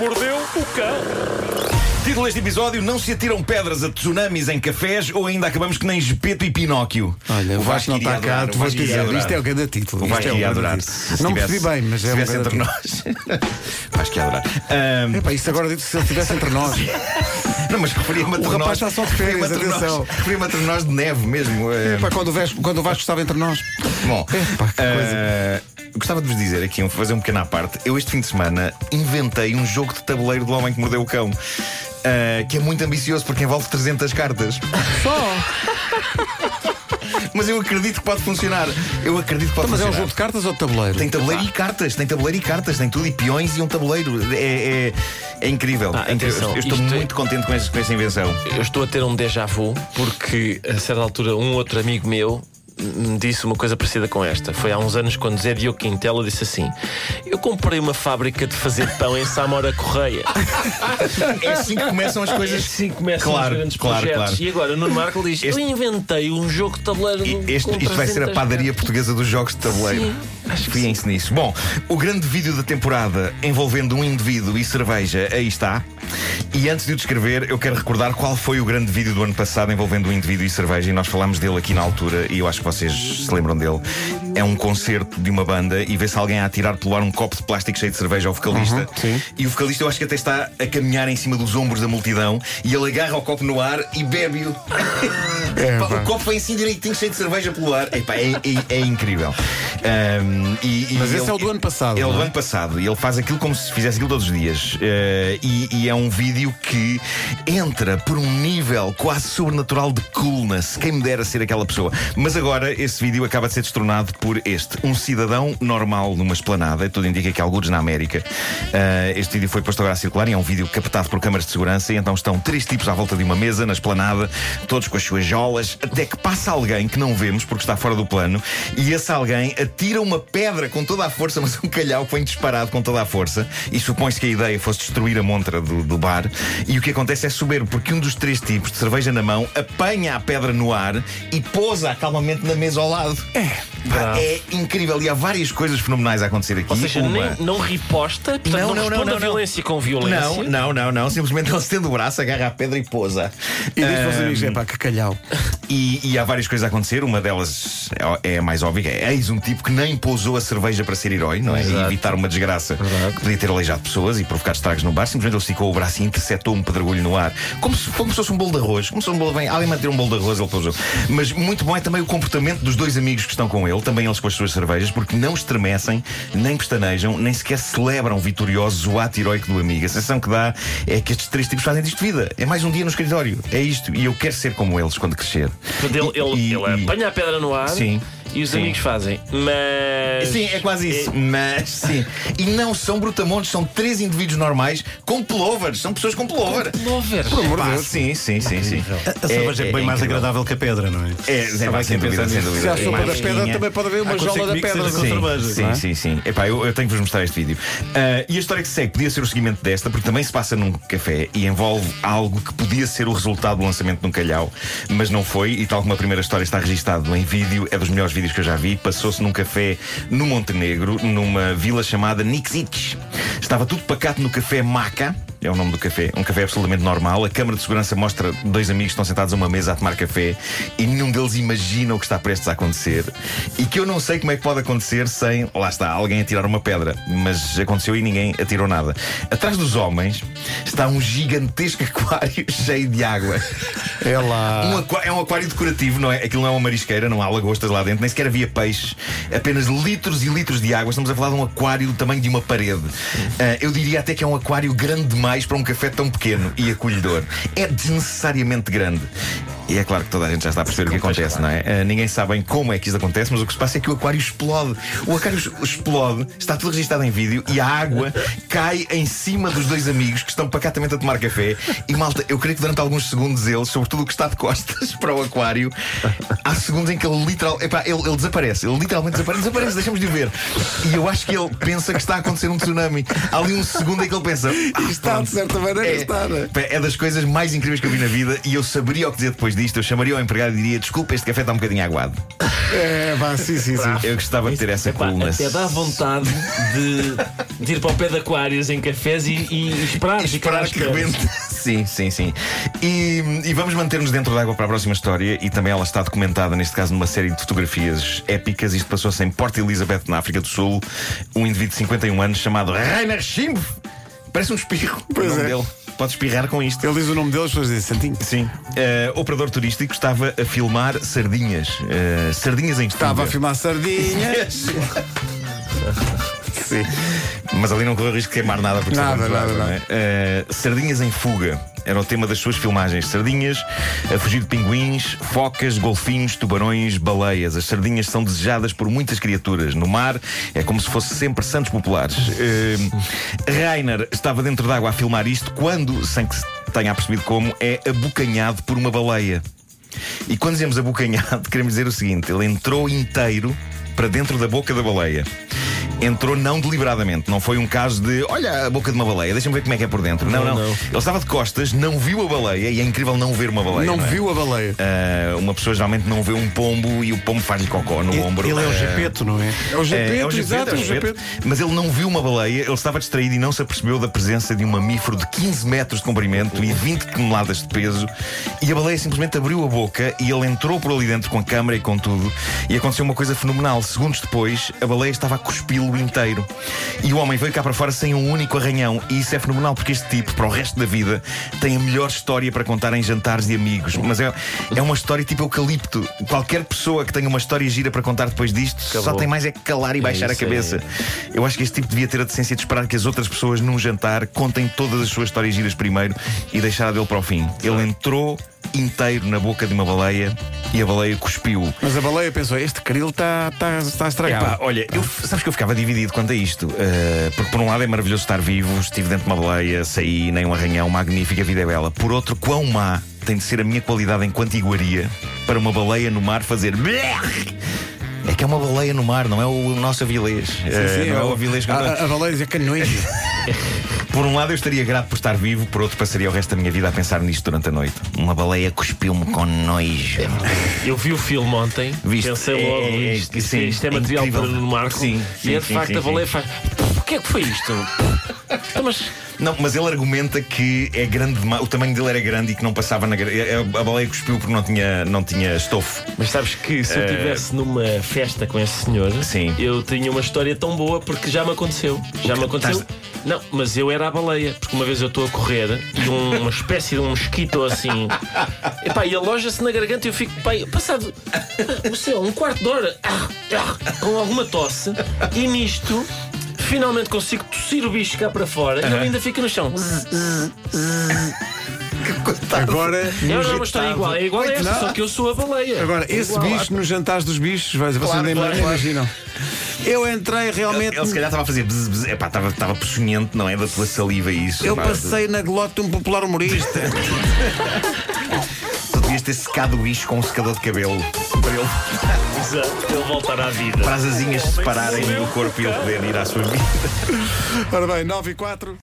mordeu o cão. Título deste episódio: Não se atiram pedras a tsunamis em cafés ou ainda acabamos que nem Gepeto e Pinóquio. Olha, o Vasco não iria está cá, adorar, tu vais iria dizer. adorar. Isto é o grande título. O Vasco é o ia grande adorar. título. Se Não percebi bem, mas se é um estivesse grande entre nós. Vasco ia adorar. Ahm, Epá, isto agora dito se ele estivesse entre nós. não, mas referia-me a O rapaz está só de férias, atenção. Referia-me a trenós de neve mesmo. eh, Epá, quando, o Vasco, quando o Vasco estava entre nós. Bom, Epá, que eh, gostava de vos dizer aqui, fazer um pequeno à parte. Eu, este fim de semana, inventei um jogo de tabuleiro do Homem que Mordeu o Cão. eh, que é muito ambicioso porque envolve 300 cartas. Só! Mas eu acredito que pode funcionar. Eu acredito que pode Mas é um funcionar. jogo de cartas ou de tabuleiro? Tem tabuleiro e cartas, tem tabuleiro e cartas, tem tudo e peões e um tabuleiro. É, é, é incrível. Ah, É incrível. atenção, eu estou isto é- muito contente com, esse- com essa invenção. Eu estou a ter um déjà vu porque a certa altura um outro amigo meu me disse uma coisa parecida com esta. Foi há uns anos quando Zé Diogo Quintela disse assim: Eu comprei uma fábrica de fazer pão em Samora Correia. É assim que começam as coisas. Assim começam Claro, os grandes claro, projetos. claro. E agora o Nuno Marco diz: Este- Eu inventei um jogo de tabuleiro. Este, isto vai ser a 300 padaria portuguesa dos jogos de tabuleiro. Sim, acho que Fiem-se nisso. Bom, o grande vídeo da temporada envolvendo um indivíduo e cerveja, aí está. E antes de o descrever, eu quero recordar qual foi o grande vídeo do ano passado envolvendo um indivíduo e cerveja, e nós falámos dele aqui na altura, e eu acho que vocês se lembram dele. É um concerto de uma banda e vê-se alguém a atirar pelo ar um copo de plástico cheio de cerveja ao vocalista. sim. E o vocalista, eu acho que até está a caminhar em cima dos ombros da multidão e ele agarra o copo no ar e bebe-o. É, o copo vem assim direitinho, cheio de cerveja pelo ar. Epá, é, é- é incrível. Ahm, e- e Mas esse ele- é o do ano passado, É o do é? ano passado. E ele faz aquilo como se fizesse aquilo todos os dias. Eh, e, e é um vídeo que entra por um nível quase sobrenatural de coolness. Quem me dera ser aquela pessoa. Mas agora esse vídeo acaba de ser destronado por este. Um cidadão normal numa esplanada. Tudo indica que alguns na América. Eh, este vídeo foi posto agora a circular e é um vídeo captado por câmaras de segurança. E então estão três tipos à volta de uma mesa na esplanada, todos com as suas jolas, até que passa alguém que não vemos porque está fora do plano. E esse alguém atira uma pedra com toda a força, mas um calhau vem disparado com toda a força. E supõe-se que a ideia fosse destruir a montra do, do bar. E o que acontece é soberbo, porque um dos três tipos de cerveja na mão apanha a pedra no ar e pousa calmamente na mesa ao lado. É, pá, é incrível. E há várias coisas fenomenais a acontecer aqui. Ou seja, Uma- nem, não riposta, portanto, não, Não, não, não, responde não, a não. violência com violência. Não, não, não, não. Simplesmente ele estende o braço, agarra a pedra e pousa. E diz para os Ahm, amigos: é pá, que calhau. e, e há várias coisas a acontecer. Uma delas é, é a mais óbvia: é eis um tipo que nem pousou a cerveja para ser herói, não é? E evitar uma desgraça que podia ter aleijado pessoas e provocar estragos no bar. Simplesmente ele esticou o braço e interceptou um pedregulho no ar, como se, como se fosse um bolo de arroz. Como se fosse um bolo bem. Alguém manter um bolo de arroz, ele pousou. Mas muito bom é também o comportamento dos dois amigos que estão com ele, também eles com as suas cervejas, porque não estremecem, nem pestanejam, nem sequer celebram vitoriosos o ato heroico do amigo. A sensação que dá é que estes três tipos fazem disto vida. É mais um dia no escritório. É isto. E eu quero ser como eles quando crescer. Ele, ele, E- ele e- apanha a pedra no ar Sim, e os sim. amigos fazem. Mas. Sim, é quase isso. Mas sim. E não são brutamontes, são três indivíduos normais com pullovers. São pessoas com pullover. Pullover. Por amor de Deus. sim, sim, sim, sim. A cerveja é, bem mais agradável que a pedra, não é? É, é, pá, aqui sem a dúvida, sem dúvida. Se há É sopa mais da pedra, também pode haver uma jola da pedra. com Sim, cerveja, sim, é? sim, sim. Epá, eu, eu tenho que vos mostrar este vídeo. Ah, e a história que se segue podia ser o seguimento desta, porque também se passa num café e envolve algo que podia ser o resultado do lançamento de um calhau, mas não foi. E tal como a primeira história está registado em vídeo, é dos melhores vídeos que eu já vi. Passou-se num café no Montenegro, numa vila chamada Niksic. Estava tudo pacato no café Maca. É o nome do café, um café absolutamente normal. A câmara de segurança mostra dois amigos que estão sentados a uma mesa a tomar café e nenhum deles imagina o que está prestes a acontecer. E que eu não sei como é que pode acontecer sem, lá está, alguém atirar uma pedra. Mas aconteceu e ninguém atirou nada. Atrás dos homens está um gigantesco aquário cheio de água. É lá. Um é um aquário decorativo, não é? Aquilo não é uma marisqueira, não há lagostas lá dentro, nem sequer havia peixes, apenas litros e litros de água. Estamos a falar de um aquário do tamanho de uma parede. Ah, eu diria até que é um aquário grande demais para um café tão pequeno e acolhedor. É desnecessariamente grande. E é claro que toda a gente já está a perceber o que acontece, não é? Ah, ninguém sabe bem como é que isso acontece, mas o que se passa é que o aquário explode. O aquário explode, está tudo registado em vídeo e a água cai em cima dos dois amigos que estão pacatamente a tomar café. E malta, eu creio que durante alguns segundos eles, sobretudo o que está de costas para o aquário, há segundos em que ele literal, epá, ele, ele desaparece, ele literalmente desaparece, desaparece, deixamos de o ver. E eu acho que ele pensa que está a acontecer um tsunami. Há ali um segundo em que ele pensa. "Ah, Está, de pronto." certa maneira, É, está, é? é das coisas mais incríveis que eu vi na vida e eu saberia o que dizer depois disto. Eu chamaria ao empregado e diria: Desculpa, este café está um bocadinho aguado. É, vá, sim, sim, sim. Eu gostava de ter essa Epá, coluna. até dá vontade de, de ir para o pé de aquários em cafés e, e esperar, Esperar que rebente. Sim, sim, sim. E, e vamos manter-nos dentro da água para a próxima história. E também ela está documentada, neste caso, numa série de fotografias épicas. Isto passou-se em Port Elizabeth, na África do Sul. Um indivíduo de 51 anos chamado Rainer Schimpf. Parece um espirro. Pois é. dele. Pode espirrar com isto. Ele diz o nome dele, as pessoas dizem Santinho. Sim. Eh, operador turístico estava a filmar sardinhas. Eh, sardinhas em Estava a filmar sardinhas. Sim. Mas ali não correu risco de queimar nada porque Nada, nada, é? Eh, Sardinhas em fuga era o tema das suas filmagens. Sardinhas a fugir de pinguins, focas, golfinhos, tubarões, baleias. As sardinhas são desejadas por muitas criaturas. No mar é como se fosse sempre santos populares. Eh, Rainer estava dentro d'água a filmar isto quando, sem que se tenha percebido como, é abocanhado por uma baleia. E quando dizemos abocanhado, queremos dizer o seguinte: ele entrou inteiro para dentro da boca da baleia. Entrou não deliberadamente, não foi um caso de olha a boca de uma baleia, deixa-me ver como é que é por dentro. Não, não. Não, não. Ele estava de costas, não viu a baleia, e é incrível não ver uma baleia. Não é? viu a baleia. Ah, uma pessoa geralmente não vê um pombo e o pombo faz-lhe cocó no ombro. Ele é o Ah, Gepeto, não é? É o é, Gepeto, é o Gepeto, exato, é é o o Gepeto. Mas ele não viu uma baleia, ele estava distraído e não se apercebeu da presença de um mamífero de 15 metros de comprimento e 20 toneladas de peso. E a baleia simplesmente abriu a boca e ele entrou por ali dentro com a câmara e com tudo. E aconteceu uma coisa fenomenal. Segundos depois, a baleia estava a cuspi-lo inteiro. E o homem veio cá para fora sem um único arranhão. E isso é fenomenal porque este tipo, para o resto da vida, tem a melhor história para contar em jantares de amigos. Mas é, é uma história tipo eucalipto. Qualquer pessoa que tenha uma história gira para contar depois disto só Acabou. tem mais é que calar e baixar a isso, cabeça. é. Eu acho que este tipo devia ter a decência de esperar que as outras pessoas num jantar contem todas as suas histórias giras primeiro e deixar a dele para o fim. Ele entrou inteiro na boca de uma baleia e a baleia cuspiu. Mas a baleia pensou: este caril está tá, tá estragado. Epá, olha, eu, sabes que eu ficava dividido quanto a isto. Uh, porque por um lado é maravilhoso estar vivo, estive dentro de uma baleia, saí, nem um arranhão, magnífica, a vida é bela. Por outro, quão má tem de ser a minha qualidade enquanto iguaria para uma baleia no mar fazer. É que é uma baleia no mar, não é o nosso avilés. Sim, sim, não é a- o avilés que eu- a, a baleia é canões. Por um lado eu estaria grato por estar vivo, por outro passaria o resto da minha vida a pensar nisto durante a noite. Uma baleia cuspiu-me com nojo. Eu vi o filme ontem, Viste? pensei logo é, isto, isto, sim, isto é material para no Marco. Sim, e é sim, de facto sim, a baleia sim. faz. O que é que foi isto? Então, mas Não, mas ele argumenta que é grande demais, o tamanho dele era grande e que não passava na gra- a, baleia cuspiu porque não tinha, não tinha estofo. Mas sabes que se eu estivesse numa festa com esse senhor, Eh, Sim. eu tinha uma história tão boa porque já me aconteceu. Já me aconteceu. Não, mas eu era a baleia, porque uma vez eu estou a correr e um- uma espécie de um mosquito assim. Epá, e aloja-se na garganta e eu fico, pai, passado o céu, um quarto de hora, ah, ah, com alguma tosse, e nisto. Finalmente consigo tossir o bicho cá para fora e ele ainda fica no chão. Agora, uma história jantar- igual, é igual a esta, Não. só que eu sou a baleia. Agora, É esse igual. bicho nos jantares dos bichos, vocês Claro, nem claro, claro. imaginam. Eu entrei realmente. Ele se calhar estava a fazer bzz, bzz, epá, estava, estava peçonhento, não é? Da tua saliva e isso. Eu pá. passei na glote de um popular humorista. Devias ter secado o bicho com um secador de cabelo para, ele, Exato, ele voltar à vida. para as asinhas se separarem do corpo e ele poder ir à sua vida. Ora bem, 9 e 4.